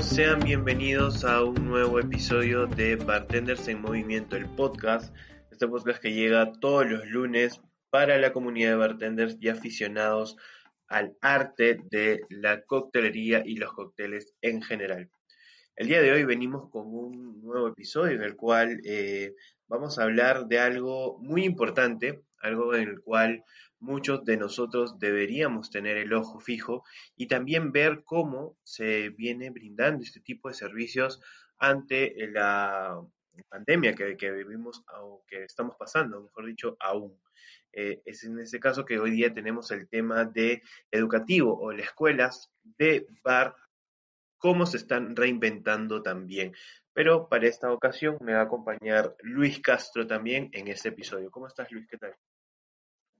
Sean bienvenidos a un nuevo episodio de Bartenders en Movimiento, el podcast. Este podcast que llega todos los lunes para la comunidad de bartenders y aficionados al arte de la coctelería y los cócteles en general. El día de hoy venimos con un nuevo episodio en el cual eh, vamos a hablar de algo muy importante, algo en el cual muchos de nosotros deberíamos tener el ojo fijo y también ver cómo se viene brindando este tipo de servicios ante la pandemia que, vivimos o que estamos pasando, mejor dicho, aún. Eh, es en ese caso que hoy día tenemos el tema de educativo o las escuelas de bar, cómo se están reinventando también. Pero para esta ocasión me va a acompañar Luis Castro también en este episodio. ¿Cómo estás, Luis? ¿Qué tal?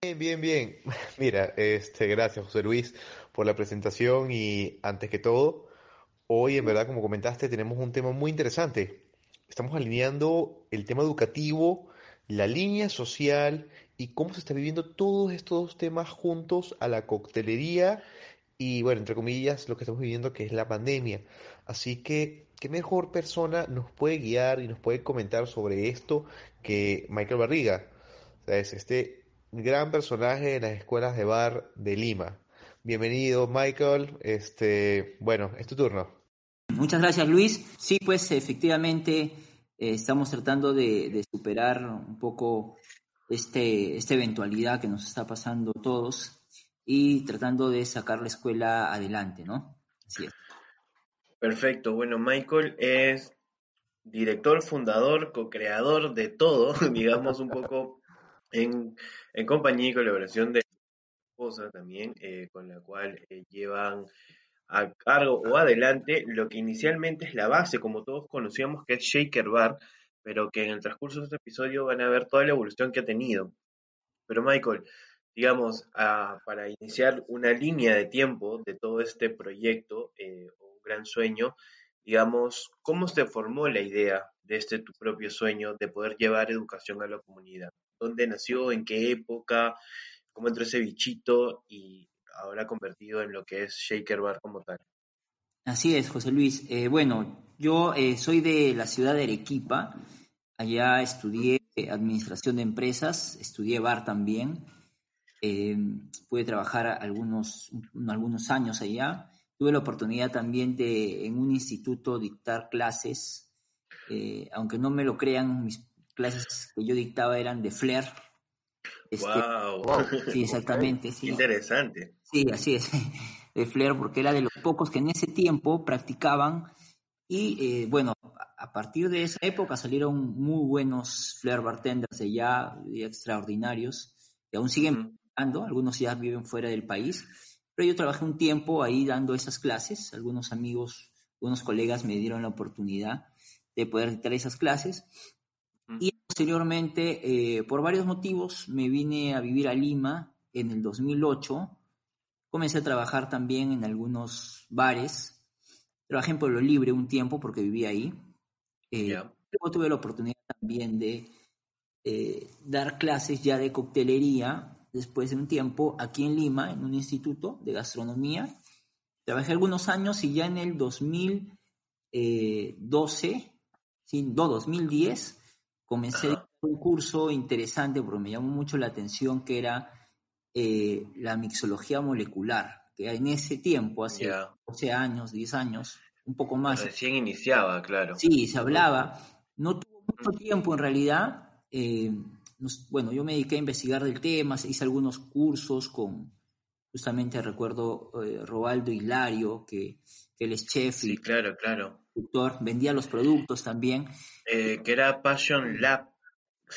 Bien, bien, bien. Mira, este, gracias José Luis por la presentación y antes que todo, hoy en verdad, como comentaste, tenemos un tema muy interesante. Estamos alineando el tema educativo, la línea social y cómo se está viviendo todos estos temas juntos a la coctelería y, bueno, entre comillas, lo que estamos viviendo que es la pandemia. Así que, ¿qué mejor persona nos puede guiar y nos puede comentar sobre esto que Michael Barriga? O sea, es este gran personaje de las escuelas de bar de Lima. Bienvenido, Michael. Este, bueno, es tu turno. Muchas gracias, Luis. Sí, pues efectivamente eh, estamos tratando de, superar un poco este, esta eventualidad que nos está pasando todos y tratando de sacar la escuela adelante, ¿no? Así es. Perfecto. Bueno, Michael es director, fundador, co-creador de todo, digamos un poco en, compañía y colaboración de esposa también, eh, con la cual eh, llevan a cargo o adelante lo que inicialmente es la base, como todos conocíamos, que es Shaker Bar, pero que en el transcurso de este episodio van a ver toda la evolución que ha tenido. Pero Michael, digamos, para iniciar una línea de tiempo de todo este proyecto, eh, un gran sueño, digamos, ¿cómo se formó la idea de este tu propio sueño de poder llevar educación a la comunidad? Dónde nació, en qué época, cómo entró ese bichito y ahora convertido en lo que es Shaker Bar como tal. Así es, José Luis. Eh, bueno, yo eh, soy de la ciudad de Arequipa. Allá estudié administración de empresas, estudié bar también. Eh, pude trabajar algunos, algunos años allá. Tuve la oportunidad también de en un instituto dictar clases. aunque no me lo crean mis clases que yo dictaba eran de Flair. wow. Este, sí, exactamente. Sí. Interesante. Sí, así es, de Flair, porque era de los pocos que en ese tiempo practicaban y eh, bueno, a partir de esa época salieron muy buenos Flair bartenders de ya, extraordinarios, que aún siguen dando, algunos ya viven fuera del país, pero yo trabajé un tiempo ahí dando esas clases, algunos amigos, algunos colegas me dieron la oportunidad de poder dictar esas clases y posteriormente, eh, por varios motivos, me vine a vivir a Lima en el 2008. Comencé a trabajar también en algunos bares. Trabajé en Pueblo Libre un tiempo porque vivía ahí. Eh, luego tuve la oportunidad también de eh, dar clases ya de coctelería después de un tiempo aquí en Lima, en un instituto de gastronomía. Trabajé algunos años y ya en el 2012, sí, no, 2010, comencé un curso interesante porque me llamó mucho la atención que era eh, la mixología molecular, que en ese tiempo, hace 12 años, 10 años, un poco más. Recién iniciaba, claro. Sí, se hablaba. No tuvo mucho tiempo en realidad. Eh, bueno, yo me dediqué a investigar del tema, hice algunos cursos con, justamente recuerdo, eh, Robaldo Hilario, que, él es chef sí, claro, claro. vendía los productos también. Eh, que era Passion Lab.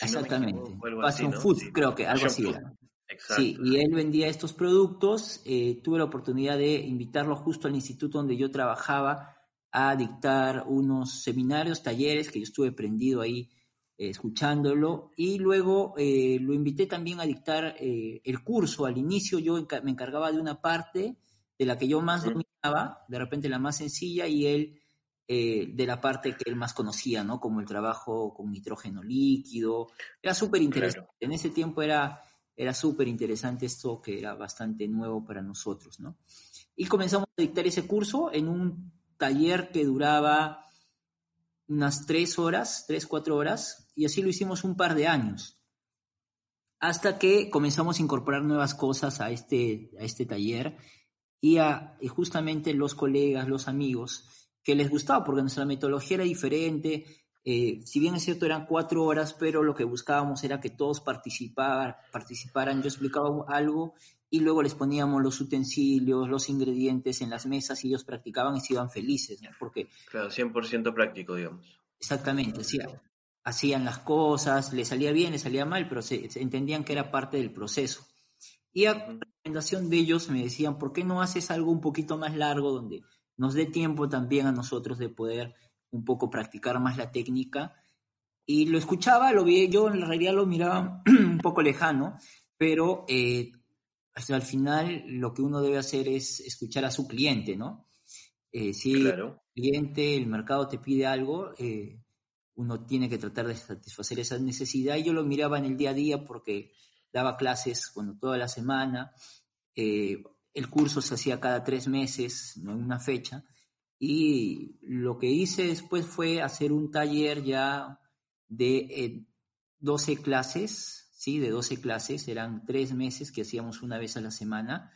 Exactamente. Passion Food, creo que algo así era. Sí, y él vendía estos productos. Eh, tuve la oportunidad de invitarlo justo al instituto donde yo trabajaba a dictar unos seminarios, talleres, que yo estuve prendido ahí eh, escuchándolo. Y luego eh, lo invité también a dictar el curso. Al inicio yo me encargaba de una parte de la que yo más dominaba, de repente la más sencilla, y él de la parte que él más conocía, ¿no? Como el trabajo con nitrógeno líquido. Era súper interesante. En ese tiempo era era súper interesante esto que era bastante nuevo para nosotros, ¿no? Y comenzamos a dictar ese curso en un taller que duraba unas tres horas, tres, cuatro horas, y así lo hicimos un par de años, hasta que comenzamos a incorporar nuevas cosas a este, a este taller y a y justamente los colegas, los amigos, que les gustaba, porque nuestra metodología era diferente, eh, si bien es cierto, eran cuatro horas, pero lo que buscábamos era que todos participaran. Yo explicaba algo y luego les poníamos los utensilios, los ingredientes en las mesas y ellos practicaban y se iban felices, Porque, claro, 100% práctico, digamos. Exactamente, hacían las cosas, les salía bien, les salía mal, pero se, entendían que era parte del proceso. Y a recomendación de ellos me decían, ¿por qué no haces algo un poquito más largo donde nos dé tiempo también a nosotros de poder un poco practicar más la técnica. Y lo escuchaba, lo vi, yo en realidad lo miraba un poco lejano, pero eh, hasta al final lo que uno debe hacer es escuchar a su cliente, ¿no? Eh, si el cliente, el mercado te pide algo, eh, uno tiene que tratar de satisfacer esa necesidad. Y yo lo miraba en el día a día porque daba clases bueno, toda la semana. el curso se hacía cada tres meses, no en una fecha. Y lo que hice después fue hacer un taller ya de 12 eh, clases, ¿sí? De 12 clases, eran tres meses que hacíamos una vez a la semana.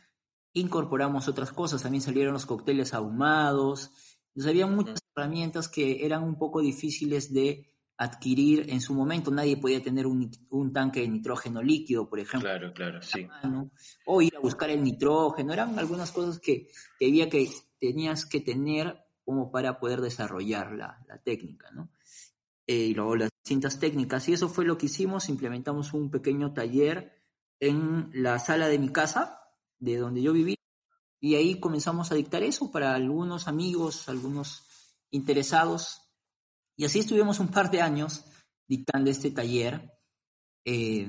Incorporamos otras cosas, también salieron los cócteles ahumados. Entonces había muchas herramientas que eran un poco difíciles de adquirir en su momento. Nadie podía tener un, tanque de nitrógeno líquido, por ejemplo. Claro, claro, sí. O ir a buscar el nitrógeno. Eran algunas cosas que, que había que tenías que tener como para poder desarrollar la, técnica, ¿no? Eh, y luego las distintas técnicas. Y eso fue lo que hicimos, implementamos un pequeño taller en la sala de mi casa, de donde yo viví, y ahí comenzamos a dictar eso para algunos amigos, algunos interesados. Y así estuvimos un par de años dictando este taller. Eh,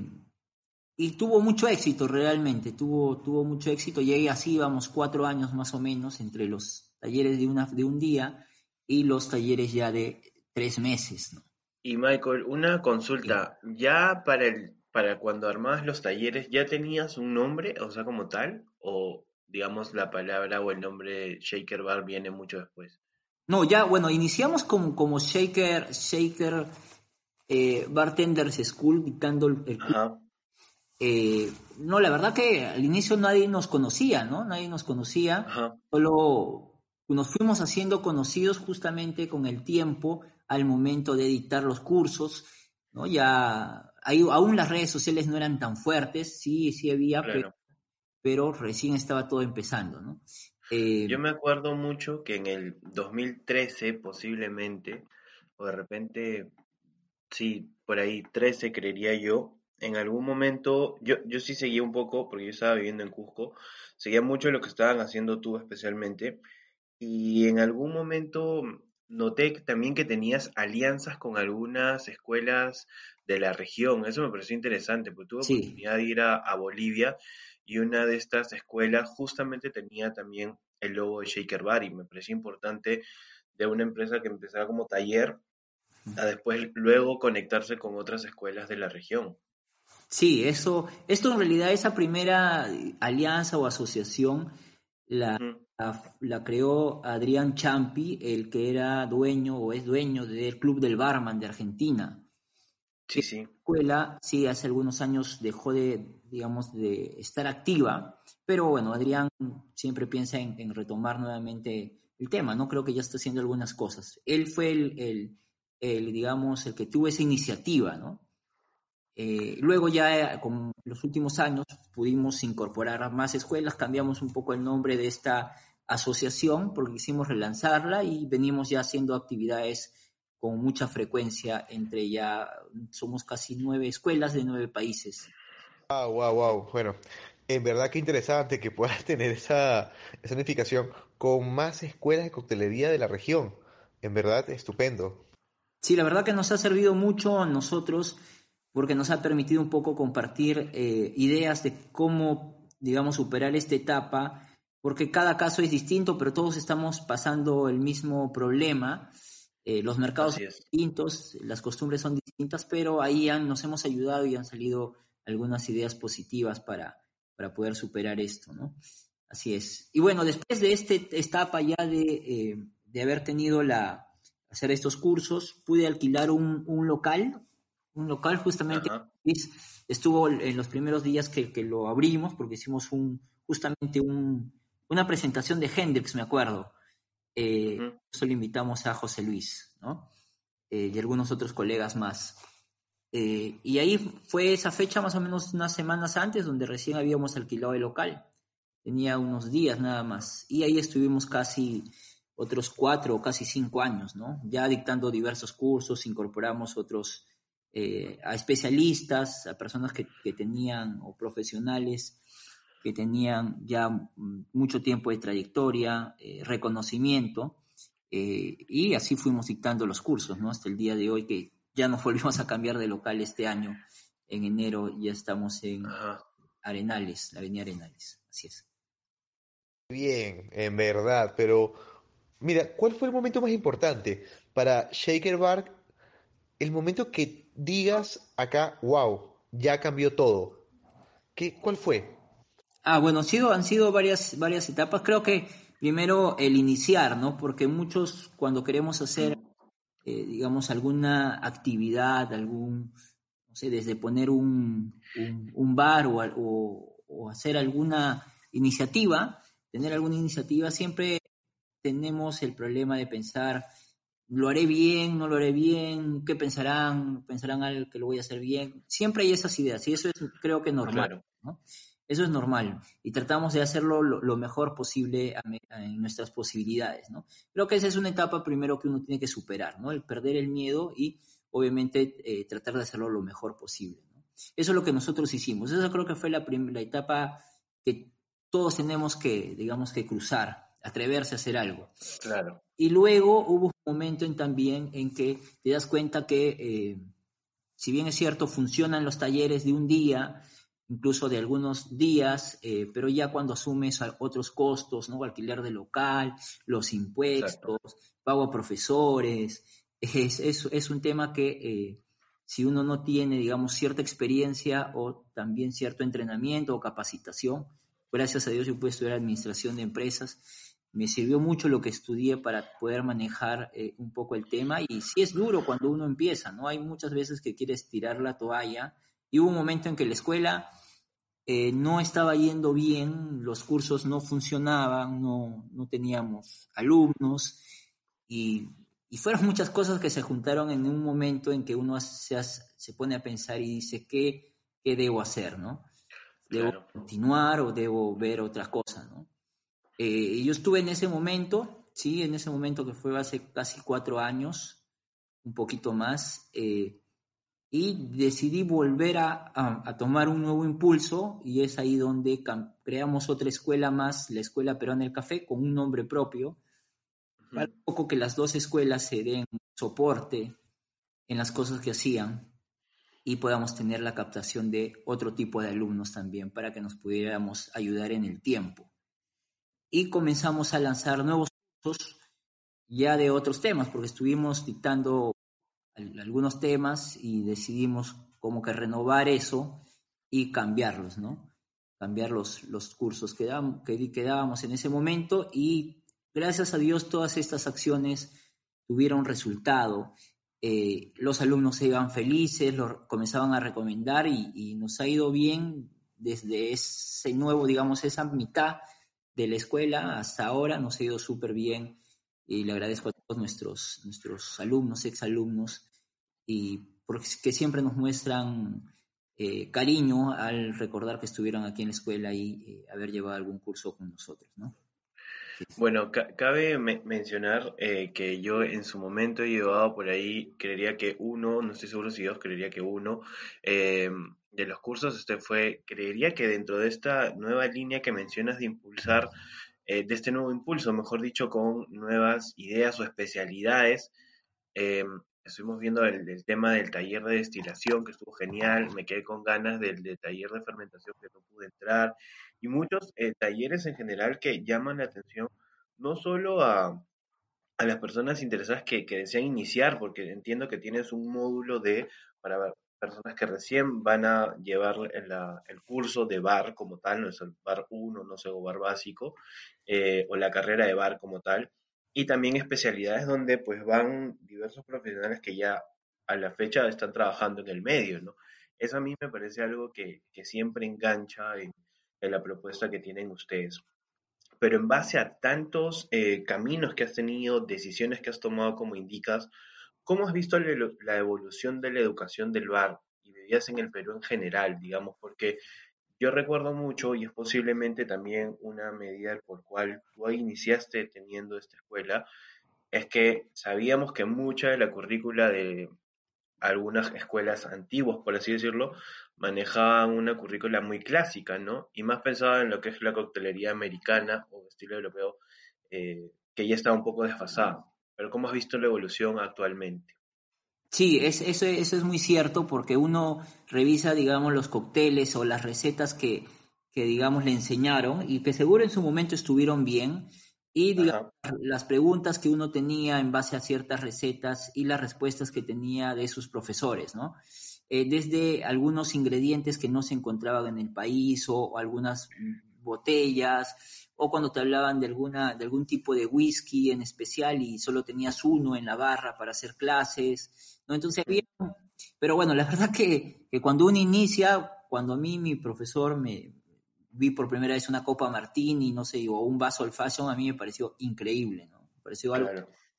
y tuvo mucho éxito realmente, tuvo, tuvo mucho éxito. Y ahí así íbamos cuatro años más o menos entre los talleres de, una, de un día y los talleres ya de tres meses. ¿no? Y Michael, una consulta, ya para, el, para cuando armabas los talleres, ¿ya tenías un nombre, o sea, como tal? ¿O digamos la palabra o el nombre Shaker Bar viene mucho después? No, ya, bueno, iniciamos como, como Shaker, Shaker eh, Bartenders School, dictando el, eh, no, la verdad que al inicio nadie nos conocía, ¿no? Nadie nos conocía. Solo nos fuimos haciendo conocidos justamente con el tiempo al momento de dictar los cursos, ¿no? Ya aún las redes sociales no eran tan fuertes, sí, sí había, pero, recién estaba todo empezando, ¿no? Eh, Yo me acuerdo mucho que en el 2013 posiblemente, o de repente, sí, por ahí 13 creería yo, en algún momento, yo, yo sí seguía un poco, porque yo estaba viviendo en Cusco, seguía mucho lo que estaban haciendo tú especialmente, y en algún momento noté también que tenías alianzas con algunas escuelas de la región. Eso me pareció interesante, porque tuve la oportunidad de ir a, Bolivia y una de estas escuelas justamente tenía también el logo de Shaker Bar y me pareció importante de una empresa que empezaba como taller a después luego conectarse con otras escuelas de la región. Sí, eso, esto en realidad esa primera alianza o asociación la, la, creó Adrián Champi, el que era dueño o es dueño del Club del Barman de Argentina. Sí, sí. La escuela, sí, hace algunos años dejó de, digamos, de estar activa, pero bueno, Adrián siempre piensa en, retomar nuevamente el tema, ¿no? Creo que ya está haciendo algunas cosas. Él fue el, el, digamos, el que tuvo esa iniciativa, ¿no? Eh, luego ya con los últimos años pudimos incorporar más escuelas, cambiamos un poco el nombre de esta asociación porque quisimos relanzarla y venimos ya haciendo actividades con mucha frecuencia entre ya, somos casi nueve escuelas de nueve países. Wow, wow, wow. Bueno, en verdad que interesante que puedas tener esa, esa unificación con más escuelas de coctelería de la región. En verdad, estupendo. Sí, la verdad que nos ha servido mucho a nosotros porque nos ha permitido un poco compartir eh, ideas de cómo, digamos, superar esta etapa, porque cada caso es distinto, pero todos estamos pasando el mismo problema. Eh, los mercados son distintos, las costumbres son distintas, pero ahí nos hemos ayudado y han salido algunas ideas positivas para, para poder superar esto, ¿no? Así es. Y bueno, después de esta etapa ya de, eh, de haber tenido la, hacer estos cursos, pude alquilar un, un local un local justamente estuvo en los primeros días que, lo abrimos porque hicimos un justamente un, una presentación de Hendrix, me acuerdo. Eh, Eso le invitamos a José Luis, ¿no? Eh, y algunos otros colegas más. Eh, y ahí fue esa fecha más o menos unas semanas antes donde recién habíamos alquilado el local. Tenía unos días nada más. Y ahí estuvimos casi otros cuatro o casi cinco años, ¿no? Ya dictando diversos cursos, incorporamos otros eh, a especialistas, a personas que, tenían, o profesionales que tenían ya mucho tiempo de trayectoria, eh, reconocimiento, eh, y así fuimos dictando los cursos, ¿no? Hasta el día de hoy que ya nos volvimos a cambiar de local este año, en enero ya estamos en Arenales, la avenida Arenales, así es. Bien, en verdad, pero mira, ¿cuál fue el momento más importante para Shaker Bar el momento que digas acá, wow, ya cambió todo, ¿qué, ¿cuál fue? Ah, bueno, sido, han sido varias, varias etapas. Creo que primero el iniciar, ¿no? Porque muchos cuando queremos hacer, eh, digamos, alguna actividad, algún, no sé, desde poner un, un, bar o, o hacer alguna iniciativa, tener alguna iniciativa, siempre tenemos el problema de pensar lo haré bien, no lo haré bien, qué pensarán, pensarán al que lo voy a hacer bien. Siempre hay esas ideas y eso es creo que normal. ¿no? Eso es normal y tratamos de hacerlo lo, mejor posible en nuestras posibilidades. ¿no? Creo que esa es una etapa primero que uno tiene que superar, ¿no? el perder el miedo y obviamente eh, tratar de hacerlo lo mejor posible. ¿no? Eso es lo que nosotros hicimos. Esa creo que fue la, la etapa que todos tenemos que, digamos, que cruzar atreverse a hacer algo. Claro. Y luego hubo un momento en también en que te das cuenta que, eh, si bien es cierto, funcionan los talleres de un día, incluso de algunos días, eh, pero ya cuando asumes otros costos, ¿no? Alquiler de local, los impuestos, pago a profesores, es, es, un tema que eh, si uno no tiene, digamos, cierta experiencia o también cierto entrenamiento o capacitación, gracias a Dios yo puedo estudiar administración de empresas, me sirvió mucho lo que estudié para poder manejar eh, un poco el tema y sí es duro cuando uno empieza, ¿no? Hay muchas veces que quieres tirar la toalla y hubo un momento en que la escuela eh, no estaba yendo bien, los cursos no funcionaban, no, no teníamos alumnos y, y, fueron muchas cosas que se juntaron en un momento en que uno se, se pone a pensar y dice, ¿qué, qué debo hacer, no? ¿Debo continuar o debo ver otras cosas, no? Eh, yo estuve en ese momento, sí, en ese momento que fue hace casi cuatro años, un poquito más, eh, y decidí volver a, tomar un nuevo impulso y es ahí donde creamos otra escuela más, la Escuela Peruana del Café, con un nombre propio, para un poco que las dos escuelas se den soporte en las cosas que hacían y podamos tener la captación de otro tipo de alumnos también para que nos pudiéramos ayudar en el tiempo y comenzamos a lanzar nuevos cursos ya de otros temas, porque estuvimos dictando algunos temas y decidimos como que renovar eso y cambiarlos, ¿no? Cambiar los, los cursos que, que, dábamos en ese momento y gracias a Dios todas estas acciones tuvieron resultado. Eh, los alumnos se iban felices, lo comenzaban a recomendar y, y, nos ha ido bien desde ese nuevo, digamos, esa mitad de la escuela hasta ahora nos ha ido súper bien y le agradezco a todos nuestros, nuestros alumnos, exalumnos, y porque siempre nos muestran eh, cariño al recordar que estuvieron aquí en la escuela y eh, haber llevado algún curso con nosotros, ¿no? Bueno, cabe mencionar eh, que yo en su momento he llevado por ahí, creería que uno, no estoy seguro si dos, creería que uno de los cursos, este fue, creería que dentro de esta nueva línea que mencionas de impulsar, de este nuevo impulso, mejor dicho, con nuevas ideas o especialidades, estuvimos viendo el, tema del taller de destilación, que estuvo genial, me quedé con ganas del, taller de fermentación que no pude entrar, y muchos eh, talleres en general que llaman la atención no solo a, las personas interesadas que, desean iniciar, porque entiendo que tienes un módulo de para personas que recién van a llevar el curso de bar como tal, no es el bar 1, no sé, o bar básico, eh, o la carrera de bar como tal, y también especialidades donde pues van diversos profesionales que ya a la fecha están trabajando en el medio, ¿no? Eso a mí me parece algo que, siempre engancha en, la propuesta que tienen ustedes. Pero en base a tantos eh, caminos que has tenido, decisiones que has tomado como indicas, ¿cómo has visto la evolución de la educación del bar y vivías en el Perú en general, digamos? Porque yo recuerdo mucho, y es posiblemente también una medida por cual tú iniciaste teniendo esta escuela, es que sabíamos que mucha de la currícula de algunas escuelas antiguas, por así decirlo, manejaban una currícula muy clásica, ¿no? Y más pensaba en lo que es la coctelería americana o estilo europeo, eh, que ya estaba un poco desfasada. Pero ¿cómo has visto la evolución actualmente? Sí, es, eso, eso, es muy cierto porque uno revisa, digamos, los cócteles o las recetas que, que, digamos, le enseñaron y que seguro en su momento estuvieron bien. Y digamos, las preguntas que uno tenía en base a ciertas recetas y las respuestas que tenía de sus profesores, ¿no? Eh, desde algunos ingredientes que no se encontraban en el país o algunas botellas, o cuando te hablaban de, alguna, de algún tipo de whisky en especial y solo tenías uno en la barra para hacer clases, ¿no? Entonces había, pero bueno, la verdad que, que cuando uno inicia, cuando a mí mi profesor me vi por primera vez una copa martini, no sé, o un vaso al fashion, a mí me pareció increíble, ¿no? Me pareció algo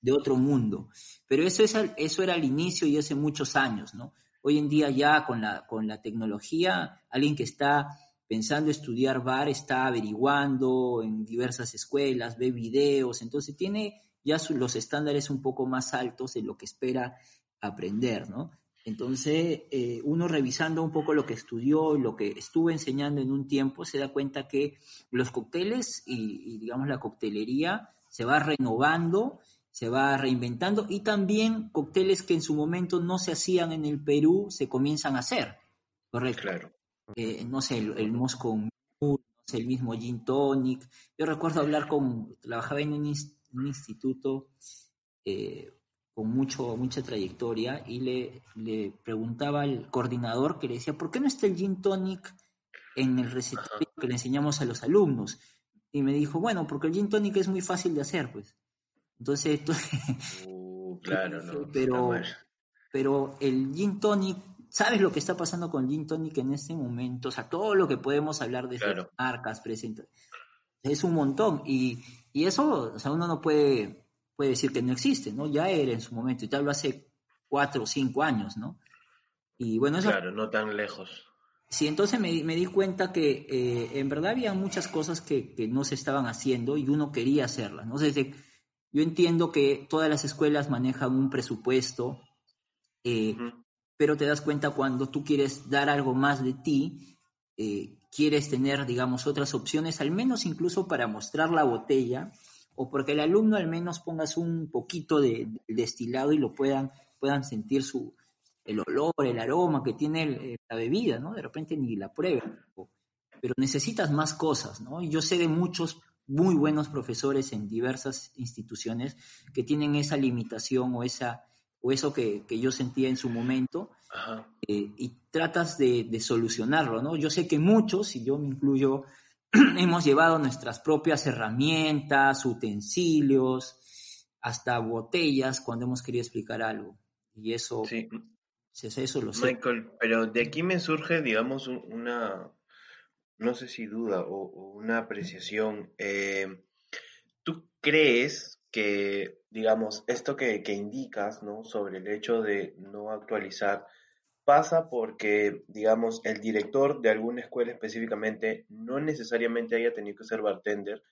de otro mundo. Pero eso, es, eso era el inicio y hace muchos años, ¿no? Hoy en día ya con la, con la tecnología, alguien que está pensando estudiar bar, está averiguando en diversas escuelas, ve videos, entonces tiene ya los estándares un poco más altos de lo que espera aprender, ¿no? Entonces, eh, uno revisando un poco lo que estudió y lo que estuvo enseñando en un tiempo, se da cuenta que los cócteles y, y, digamos, la coctelería se va renovando, se va reinventando y también cócteles que en su momento no se hacían en el Perú se comienzan a hacer, ¿correcto? Claro. Eh, no sé, el, el Moscow no sé, el mismo Gin Tonic. Yo recuerdo hablar con, trabajaba en un, instituto eh, con mucho, mucha trayectoria y le, le preguntaba al coordinador que le decía, ¿por qué no está el Gin Tonic en el recetario que le enseñamos a los alumnos? Y me dijo, bueno, porque el Gin Tonic es muy fácil de hacer, pues. Entonces, uh, claro, no, pero, pero el Gin Tonic ¿Sabes lo que está pasando con Gin Tonic en este momento? O sea, todo lo que podemos hablar de marcas, presentes, es un montón. Y, eso, o sea, uno no puede, puede decir que no existe, ¿no? Ya era en su momento, y te hablo hace cuatro o cinco años, ¿no? Y bueno, eso... Claro, no tan lejos. Sí, entonces me, di cuenta que eh, en verdad había muchas cosas que, no se estaban haciendo y uno quería hacerlas, ¿no? Desde, yo entiendo que todas las escuelas manejan un presupuesto, eh, pero te das cuenta cuando tú quieres dar algo más de ti, eh, quieres tener, digamos, otras opciones, al menos incluso para mostrar la botella, o porque el alumno al menos pongas un poquito de, destilado y lo puedan, puedan sentir su, el olor, el aroma que tiene la bebida, ¿no? De repente ni la prueba, pero necesitas más cosas, ¿no? Yo sé de muchos muy buenos profesores en diversas instituciones que tienen esa limitación o esa o eso que, yo sentía en su momento, eh, y tratas de, solucionarlo, ¿no? Yo sé que muchos, y yo me incluyo, hemos llevado nuestras propias herramientas, utensilios, hasta botellas cuando hemos querido explicar algo. Y eso, sí. eso lo sé. Michael, pero de aquí me surge, digamos, una, no sé si duda o, una apreciación. Eh, ¿tú crees que, digamos, esto que, que indicas, ¿no? Sobre el hecho de no actualizar, pasa porque, digamos, el director de alguna escuela específicamente no necesariamente haya tenido que ser bartender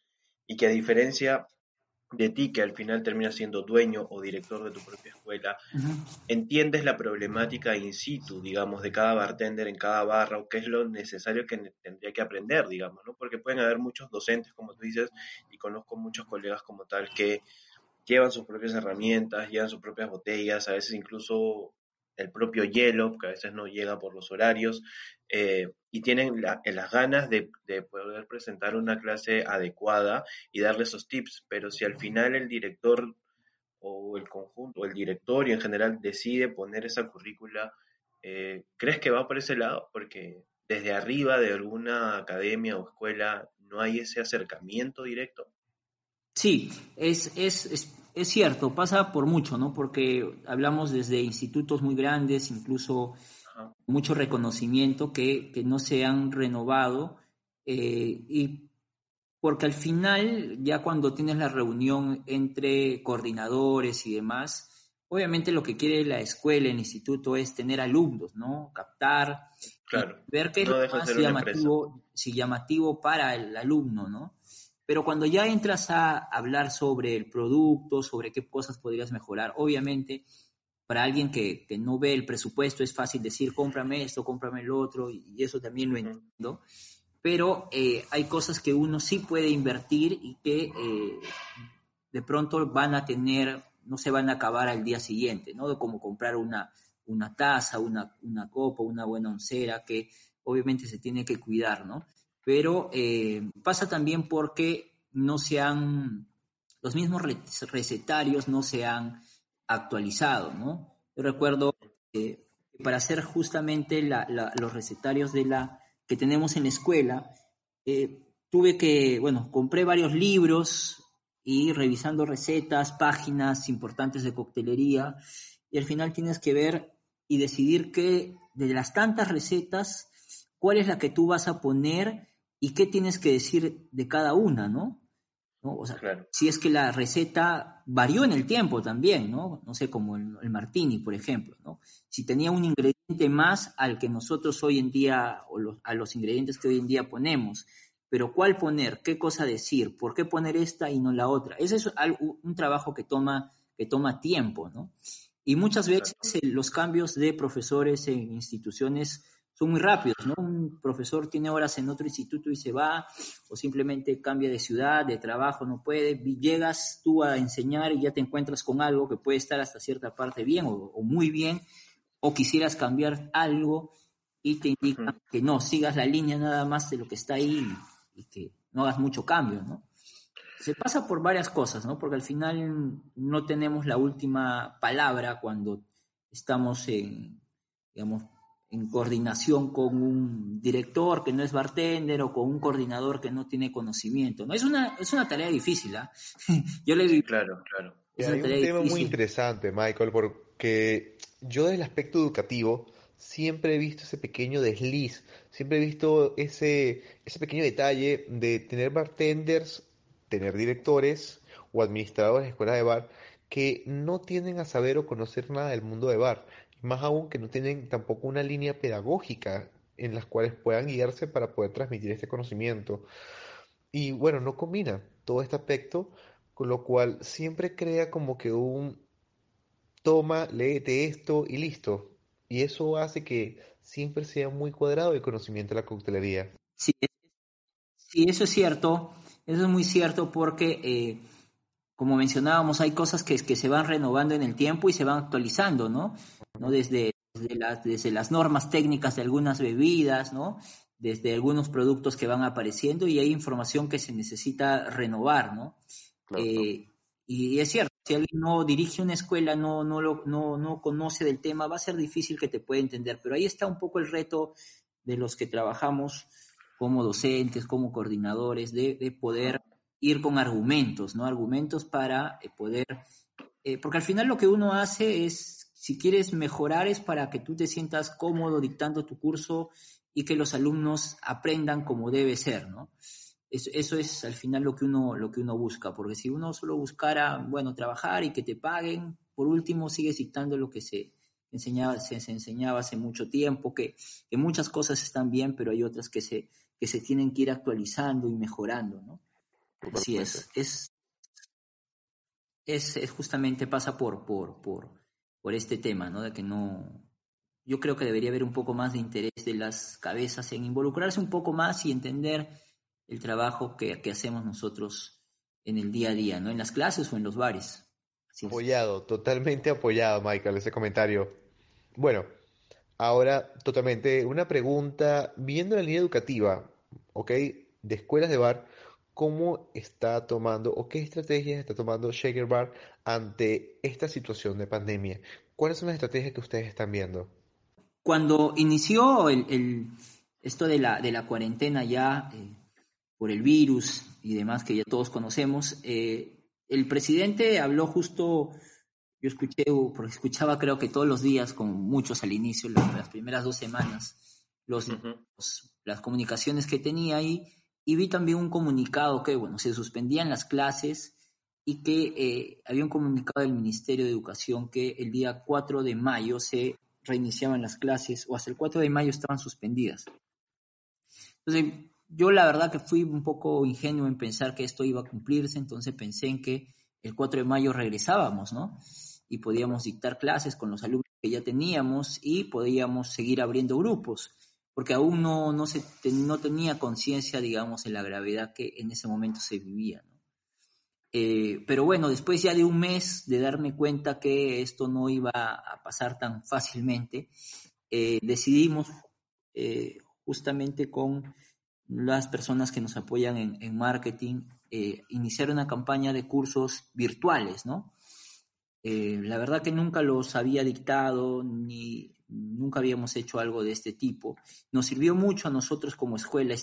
y que a diferencia de ti, que al final terminas siendo dueño o director de tu propia escuela, entiendes la problemática in situ, digamos, de cada bartender en cada barra, o qué es lo necesario que tendría que aprender, digamos, ¿no? Porque pueden haber muchos docentes, como tú dices, y conozco muchos colegas como tal que llevan sus propias herramientas, llevan sus propias botellas, a veces incluso el propio hielo, que a veces no llega por los horarios, eh, y tienen las ganas de, poder presentar una clase adecuada y darle esos tips, pero si al final el director o el conjunto, o el directorio en general decide poner esa currícula, eh, ¿crees que va por ese lado? Porque desde arriba de alguna academia o escuela no hay ese acercamiento directo. Sí, es es cierto, pasa por mucho, ¿no? Porque hablamos desde institutos muy grandes, incluso mucho reconocimiento que, no se han renovado eh, y porque al final, ya cuando tienes la reunión entre coordinadores y demás, obviamente lo que quiere la escuela, el instituto es tener alumnos, ¿no? Captar, ver qué es lo más llamativo, llamativo para el alumno, ¿no? Pero cuando ya entras a hablar sobre el producto, sobre qué cosas podrías mejorar, obviamente para alguien que, no ve el presupuesto es fácil decir, cómprame esto, cómprame lo otro, y eso también lo entiendo. Pero eh, hay cosas que uno sí puede invertir y que eh, de pronto van a tener, no se van a acabar al día siguiente, ¿no? Como comprar una, una taza, una, una copa, una buena oncera, que obviamente se tiene que cuidar, ¿no? Pero eh, pasa también porque no se han, los mismos recetarios no se han actualizado, ¿no? Yo recuerdo que para hacer justamente los recetarios de la, que tenemos en la escuela, eh, tuve que, bueno, compré varios libros y revisando recetas, páginas importantes de coctelería, y al final tienes que ver y decidir que de las tantas recetas, cuál es la que tú vas a poner y qué tienes que decir de cada una, ¿no? O sea, si es que la receta varió en el tiempo también, ¿no? No sé, como el, martini, por ejemplo, ¿no? Si tenía un ingrediente más al que nosotros hoy en día, o a los ingredientes que hoy en día ponemos, pero cuál poner, qué cosa decir, por qué poner esta y no la otra. Ese es un trabajo que toma, que toma tiempo, ¿no? Y muchas veces los cambios de profesores en instituciones son muy rápidos, ¿no? Un profesor tiene horas en otro instituto y se va, o simplemente cambia de ciudad, de trabajo, no puede. Llegas tú a enseñar y ya te encuentras con algo que puede estar hasta cierta parte bien o, muy bien, o quisieras cambiar algo y te indican que no, sigas la línea nada más de lo que está ahí y que no hagas mucho cambio, ¿no? Se pasa por varias cosas, ¿no? Porque al final no tenemos la última palabra cuando estamos en, digamos, en coordinación con un director que no es bartender o con un coordinador que no tiene conocimiento. ¿no? Es, una, es una tarea difícil. ¿ah? Yo le digo. Claro, claro. Es un tema muy interesante, Michael, porque yo desde el aspecto educativo siempre he visto ese pequeño desliz, siempre he visto ese, ese pequeño detalle de tener bartenders, tener directores o administradores de escuelas de bar que no tienden a saber o conocer nada del mundo de bar más aún que no tienen tampoco una línea pedagógica en las cuales puedan guiarse para poder transmitir este conocimiento. Y bueno, no combina todo este aspecto, con lo cual siempre crea como que un toma, léete esto y listo. Y eso hace que siempre sea muy cuadrado el conocimiento de la coctelería. Sí, sí eso es cierto. Eso es muy cierto porque eh, como mencionábamos, hay cosas que, que, se van renovando en el tiempo y se van actualizando, ¿no? ¿No? Desde, desde, las, desde las normas técnicas de algunas bebidas, ¿no? Desde algunos productos que van apareciendo y hay información que se necesita renovar, ¿no? Eh, y es cierto, si alguien no dirige una escuela, no, no, lo, no, no conoce del tema, va a ser difícil que te pueda entender, pero ahí está un poco el reto de los que trabajamos como docentes, como coordinadores, de, de poder ir con argumentos, ¿no? Argumentos para eh, poder, eh, porque al final lo que uno hace es, si quieres mejorar, es para que tú te sientas cómodo dictando tu curso y que los alumnos aprendan como debe ser, ¿no? eso, es al final lo que, uno, lo que uno busca, porque si uno solo buscara, bueno, trabajar y que te paguen, por último sigue citando lo que se enseñaba, se, enseñaba hace mucho tiempo, que, que, muchas cosas están bien, pero hay otras que se, que se tienen que ir actualizando y mejorando, ¿no? Así es, es, es, justamente pasa por, por, por, por este tema, ¿no? De que no, yo creo que debería haber un poco más de interés de las cabezas en involucrarse un poco más y entender el trabajo que, que hacemos nosotros en el día a día, ¿no? En las clases o en los bares. apoyado, totalmente apoyado, Michael, ese comentario. Bueno, ahora totalmente una pregunta, viendo la línea educativa, ¿ok? De escuelas de bar, ¿cómo está tomando o qué estrategias está tomando Shaker Bar ante esta situación de pandemia? ¿Cuáles son las estrategias que ustedes están viendo? Cuando inició el, esto de la, de la cuarentena ya eh, por el virus y demás que ya todos conocemos, eh, el presidente habló justo, yo escuché, porque escuchaba creo que todos los días, como muchos al inicio, las, primeras dos semanas, los, las comunicaciones que tenía ahí, y vi también un comunicado que, bueno, se suspendían las clases y que eh, había un comunicado del Ministerio de Educación que el día 4 de mayo se reiniciaban las clases o hasta el 4 de mayo estaban suspendidas. Entonces, yo la verdad que fui un poco ingenuo en pensar que esto iba a cumplirse, entonces pensé en que el 4 de mayo regresábamos, ¿no? Y podíamos dictar clases con los alumnos que ya teníamos y podíamos seguir abriendo grupos, porque aún no, no, se, no tenía conciencia, digamos, en la gravedad que en ese momento se vivía. Eh, pero bueno, después ya de un mes de darme cuenta que esto no iba a pasar tan fácilmente, eh, decidimos eh, justamente con las personas que nos apoyan en, marketing iniciar una campaña de cursos virtuales, ¿no? la verdad que nunca los había dictado ni nunca habíamos hecho algo de este tipo. Nos sirvió mucho a nosotros como escuela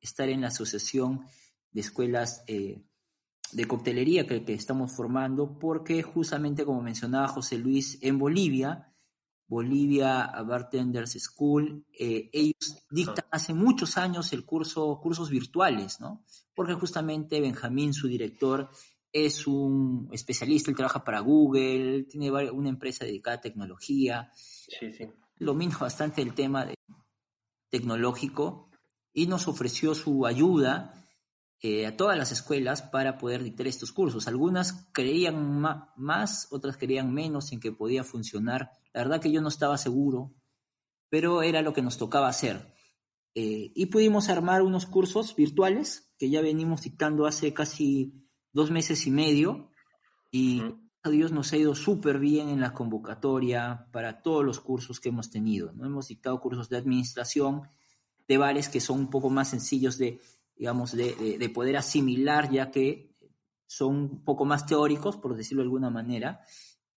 estar en la asociación de escuelas de coctelería que, estamos formando, porque justamente como mencionaba José Luis, en Bolivia, Bolivia Bartenders School, eh, ellos dictan hace muchos años el curso, cursos virtuales, ¿no? Porque justamente Benjamín, su director, es un especialista, él trabaja para Google, tiene una empresa dedicada a tecnología. Sí, sí. Domina bastante el tema tecnológico y nos ofreció su ayuda eh, a todas las escuelas para poder dictar estos cursos. Algunas creían más, otras creían menos en que podía funcionar. La verdad que yo no estaba seguro, pero era lo que nos tocaba hacer. Eh, y pudimos armar unos cursos virtuales que ya venimos dictando hace casi dos meses y medio y a Dios nos ha ido súper bien en la convocatoria para todos los cursos que hemos tenido. ¿no? Hemos dictado cursos de administración de bares que son un poco más sencillos de digamos, de, poder asimilar, ya que son un poco más teóricos, por decirlo de alguna manera,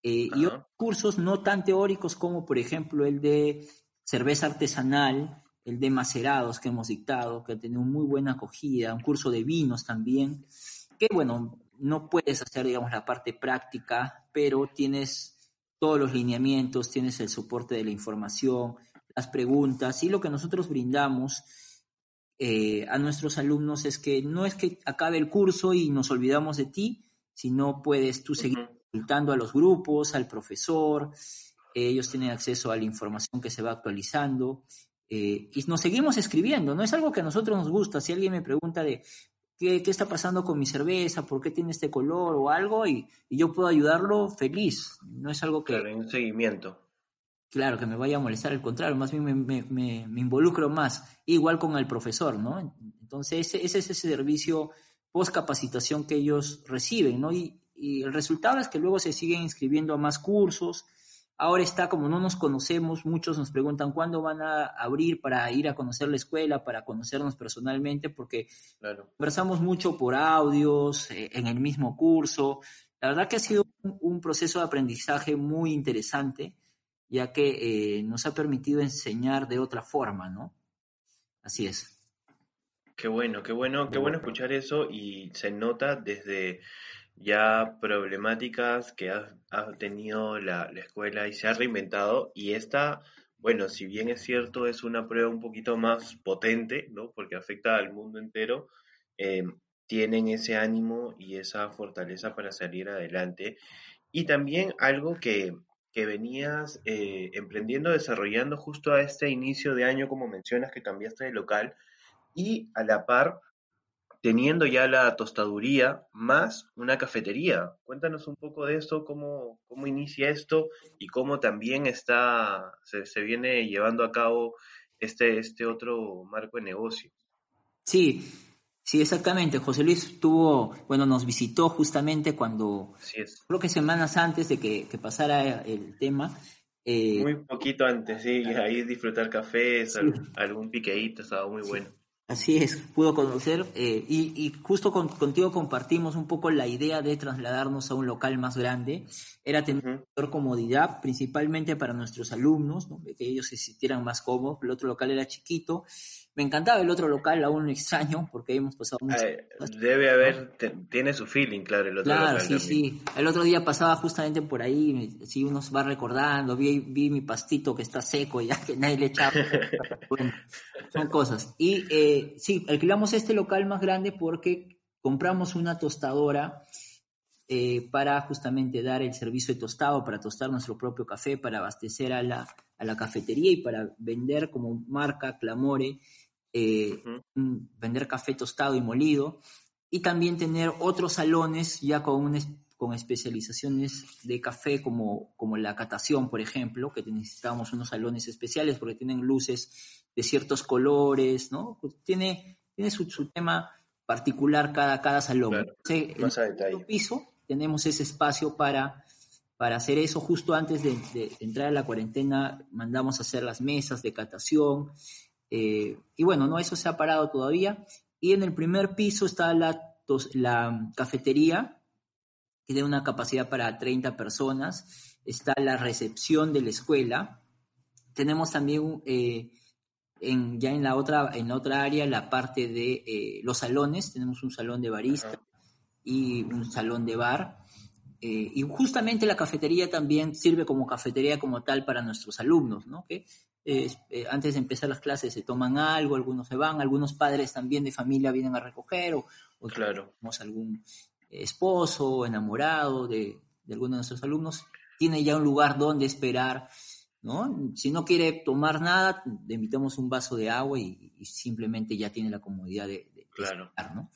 eh, y otros cursos no tan teóricos como, por ejemplo, el de cerveza artesanal, el de macerados que hemos dictado, que ha tenido muy buena acogida, un curso de vinos también, que bueno, no puedes hacer, digamos, la parte práctica, pero tienes todos los lineamientos, tienes el soporte de la información, las preguntas y lo que nosotros brindamos eh, a nuestros alumnos es que no es que acabe el curso y nos olvidamos de ti, sino puedes tú seguir consultando a los grupos, al profesor, ellos tienen acceso a la información que se va actualizando eh, y nos seguimos escribiendo, no es algo que a nosotros nos gusta, si alguien me pregunta de qué, está pasando con mi cerveza, por qué tiene este color o algo y, yo puedo ayudarlo feliz, no es algo que... Claro, un seguimiento claro, que me vaya a molestar, al contrario, más bien me, involucro más, igual con el profesor, ¿no? Entonces, ese, es ese servicio post capacitación que ellos reciben, ¿no? Y, el resultado es que luego se siguen inscribiendo a más cursos. Ahora está, como no nos conocemos, muchos nos preguntan cuándo van a abrir para ir a conocer la escuela, para conocernos personalmente, porque conversamos mucho por audios, eh, en el mismo curso. La verdad que ha sido un proceso de aprendizaje muy interesante ya que eh, nos ha permitido enseñar de otra forma, ¿no? Así es. Qué bueno, qué bueno, qué bueno escuchar eso y se nota desde ya problemáticas que ha, tenido la, escuela y se ha reinventado y esta, bueno, si bien es cierto, es una prueba un poquito más potente, ¿no? Porque afecta al mundo entero, eh, tienen ese ánimo y esa fortaleza para salir adelante. Y también algo que, que venías eh, emprendiendo, desarrollando justo a este inicio de año, como mencionas, que cambiaste de local, y a la par teniendo ya la tostaduría más una cafetería. Cuéntanos un poco de esto, cómo, cómo inicia esto y cómo también está, se, se viene llevando a cabo este, este otro marco de negocio. Sí, Sí, exactamente. José Luis tuvo, bueno, nos visitó justamente cuando, creo que semanas antes de que, pasara el tema. Eh, muy poquito antes, sí, ahí disfrutar cafés, algún piqueíto, estaba muy bueno. Así es, pudo conocer eh, y, justo contigo compartimos un poco la idea de trasladarnos a un local más grande. Era tener mayor comodidad, principalmente para nuestros alumnos, que ellos se sintieran más cómodos. El otro local era chiquito me encantaba el otro local, aún extraño, porque hemos pasado mucho. Debe haber, tiene su feeling, claro, el otro claro, local. sí, sí. El otro día pasaba justamente por ahí, si uno se va recordando, vi, vi mi pastito que está seco, ya que nadie le echaba. bueno, son cosas. Y eh, sí, alquilamos este local más grande porque compramos una tostadora eh, para justamente dar el servicio de tostado, para tostar nuestro propio café, para abastecer a la, a la cafetería y para vender como marca Clamore eh, vender café tostado y molido, y también tener otros salones ya con, con especializaciones de café como, como la catación, por ejemplo, que necesitábamos unos salones especiales porque tienen luces de ciertos colores, ¿no? Pues tiene, tiene su, tema particular cada, cada salón. en el piso tenemos ese espacio para, para hacer eso. Justo antes de, de, entrar a la cuarentena mandamos a hacer las mesas de catación eh, y bueno, no, eso se ha parado todavía. Y en el primer piso está la, la cafetería, que tiene una capacidad para 30 personas. Está la recepción de la escuela. Tenemos también eh, en, ya en la, otra, en otra área la parte de eh, los salones. Tenemos un salón de barista y un salón de bar. y justamente la cafetería también sirve como cafetería como tal para nuestros alumnos, ¿no? Que eh, antes de empezar las clases se toman algo, algunos se van, algunos padres también de familia vienen a recoger, o, claro. tenemos algún esposo, enamorado de, de alguno de nuestros alumnos, tiene ya un lugar donde esperar, ¿no? Si no quiere tomar nada, le invitamos un vaso de agua y, simplemente ya tiene la comodidad de, esperar, ¿no?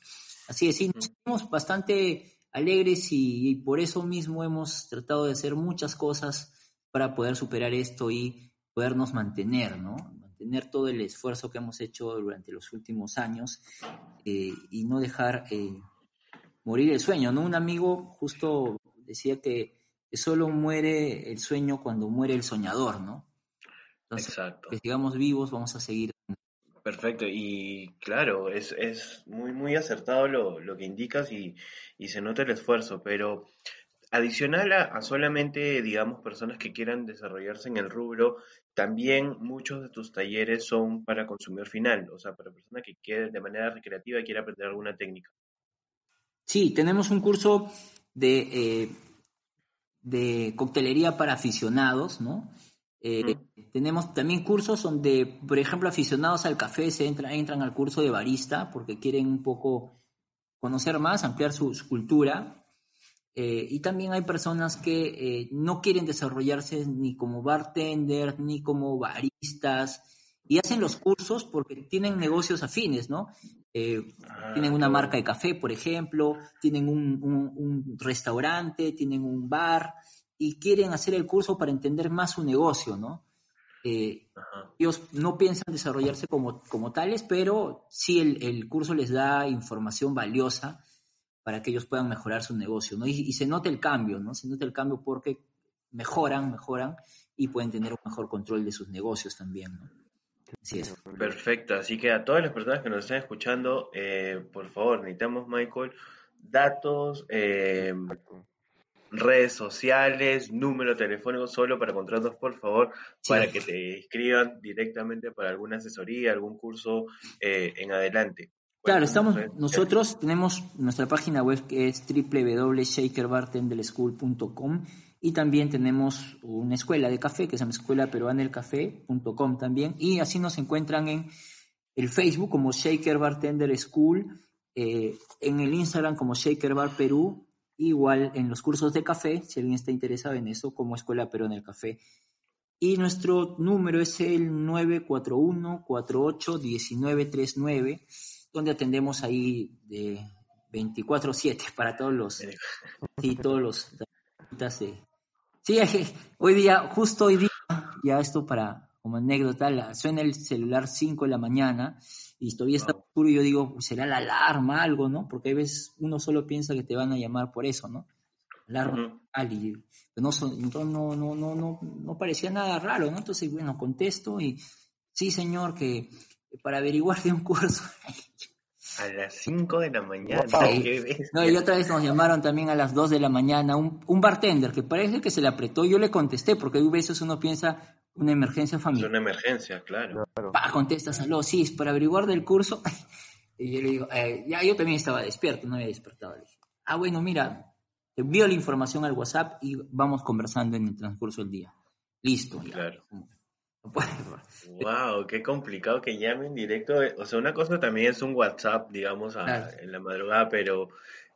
Así es, sí, nos sentimos bastante alegres y por eso mismo hemos tratado de hacer muchas cosas para poder superar esto y podernos mantener, ¿no? Mantener todo el esfuerzo que hemos hecho durante los últimos años eh, y no dejar eh, morir el sueño, ¿no? Un amigo justo decía que, solo muere el sueño cuando muere el soñador, ¿no? Entonces, Exacto. que sigamos vivos, vamos a seguir. Perfecto, y claro, es, muy, muy acertado lo, que indicas y, y se nota el esfuerzo, pero adicional a, a, solamente, digamos, personas que quieran desarrollarse en el rubro, también muchos de tus talleres son para consumidor final, o sea, para personas que quieren de manera recreativa quiere aprender alguna técnica. Sí, tenemos un curso de, eh, de coctelería para aficionados, ¿no? Eh, tenemos también cursos donde, por ejemplo, aficionados al café se entra, entran al curso de barista porque quieren un poco conocer más, ampliar su cultura. Eh, y también hay personas que eh, no quieren desarrollarse ni como bartender, ni como baristas, y hacen los cursos porque tienen negocios afines, ¿no? Eh, ah, tienen una marca de café, por ejemplo, tienen un, restaurante, tienen un bar, y quieren hacer el curso para entender más su negocio, ¿no? ellos no piensan desarrollarse como, como tales, pero sí el, el curso les da información valiosa para que ellos puedan mejorar su negocio, ¿no? Y, se note el cambio, ¿no? Se note el cambio porque mejoran, mejoran y pueden tener un mejor control de sus negocios también, ¿no? Así es. Perfecto, así que a todas las personas que nos están escuchando, eh, por favor, necesitamos, Michael, datos, eh, redes sociales, número telefónico solo para contratos, por favor, para que te inscriban directamente para alguna asesoría, algún curso eh, en adelante. Claro, estamos, nosotros tenemos nuestra página web que es www.shakerbartendelschool.com y también tenemos una escuela de café que se llama escuela peruana del café.com también y así nos encuentran en el Facebook como Shaker Bartender School, eh, en el Instagram como Shaker Bar Perú, igual en los cursos de café, si alguien está interesado en eso, como Escuela Perú en el Café. Y nuestro número es el 941-481939, donde atendemos ahí de 24-7 para todos los, sí, todos los, sí, hoy día, justo hoy día, ya esto para, como anécdota, suena el celular 5 de la mañana y todavía está oscuro y yo digo, será la alarma, algo, ¿no? Porque a veces uno solo piensa que te van a llamar por eso, ¿no? Alarma, uh no, no, no, no, no, no parecía nada raro, ¿no? Entonces, bueno, contesto y sí, señor, que para averiguar de un curso. A las 5 de la mañana. no, y otra vez nos llamaron también a las 2 de la mañana un, un, bartender que parece que se le apretó. Yo le contesté, porque a veces uno piensa una emergencia familiar. Es una emergencia, claro. Pa, contestas, aló, sí, es para averiguar del curso. y yo le digo, eh, ya yo también estaba despierto, no había despertado. Le dije, ah, bueno, mira, te envío la información al WhatsApp y vamos conversando en el transcurso del día. Listo. Ya. Claro. Wow, qué complicado que llamen directo. O sea, una cosa también es un WhatsApp, digamos, en la madrugada, pero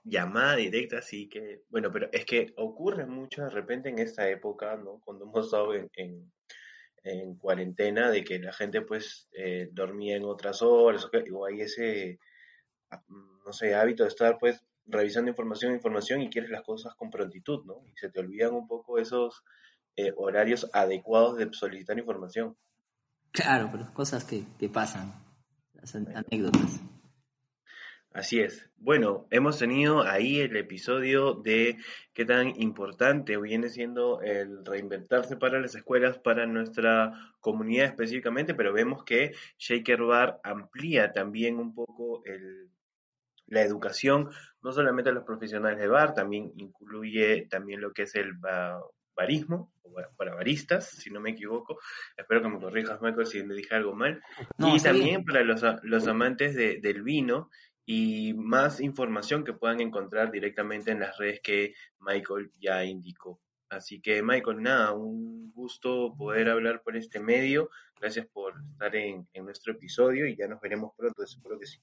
llamada directa, así que, bueno, pero es que ocurre mucho de repente en esta época, ¿no? Cuando hemos estado en, en, cuarentena, de que la gente pues eh, dormía en otras horas, o hay ese, ah, no sé, hábito de estar pues revisando información, información y quieres las cosas con prontitud, ¿no? Y se te olvidan un poco esos eh, horarios adecuados de solicitar información. Claro, pero cosas que, que pasan, las anécdotas. Así es. Bueno, hemos tenido ahí el episodio de qué tan importante viene siendo el reinventarse para las escuelas, para nuestra comunidad específicamente, pero vemos que Shaker Bar amplía también un poco el, la educación, no solamente a los profesionales de bar, también incluye también lo que es el barismo, o para baristas, si no me equivoco. Espero que me corrijas, Michael, si me dije algo mal. y también para los, los amantes de, del vino y más información que puedan encontrar directamente en las redes que Michael ya indicó. Así que, Michael, nada, un gusto poder hablar por este medio. Gracias por estar en, en nuestro episodio y ya nos veremos pronto, seguro que sí.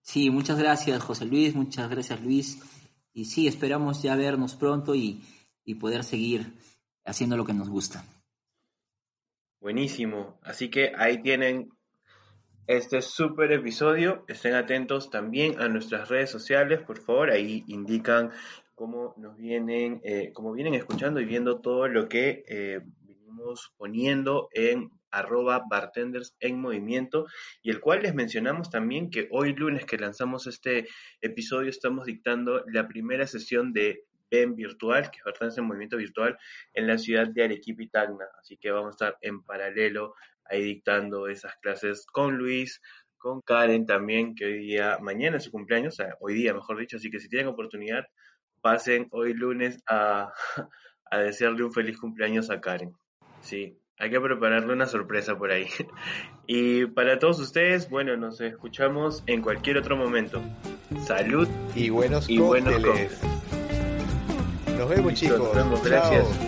Sí, muchas gracias José Luis, muchas gracias Luis. Y sí, esperamos ya vernos pronto y, poder seguir haciendo lo que nos gusta. Buenísimo. Así que ahí tienen este súper episodio. Estén atentos también a nuestras redes sociales, por favor. Ahí indican cómo nos vienen, eh, cómo vienen escuchando y viendo todo lo que eh, venimos poniendo en arroba bartenders en movimiento y el cual les mencionamos también que hoy lunes que lanzamos este episodio estamos dictando la primera sesión de BEM virtual, que es Bartenders en Movimiento Virtual, en la ciudad de Arequipa y Tacna. Así que vamos a estar en paralelo ahí dictando esas clases con Luis, con Karen también, que hoy día, mañana es su cumpleaños, o sea, hoy día mejor dicho, así que si tienen oportunidad, pasen hoy lunes a, a desearle un feliz cumpleaños a Karen. Sí, hay que prepararle una sorpresa por ahí. Y para todos ustedes, bueno, nos escuchamos en cualquier otro momento. Salud y buenos y Buenos nos vemos, chicos. Nos vemos, gracias.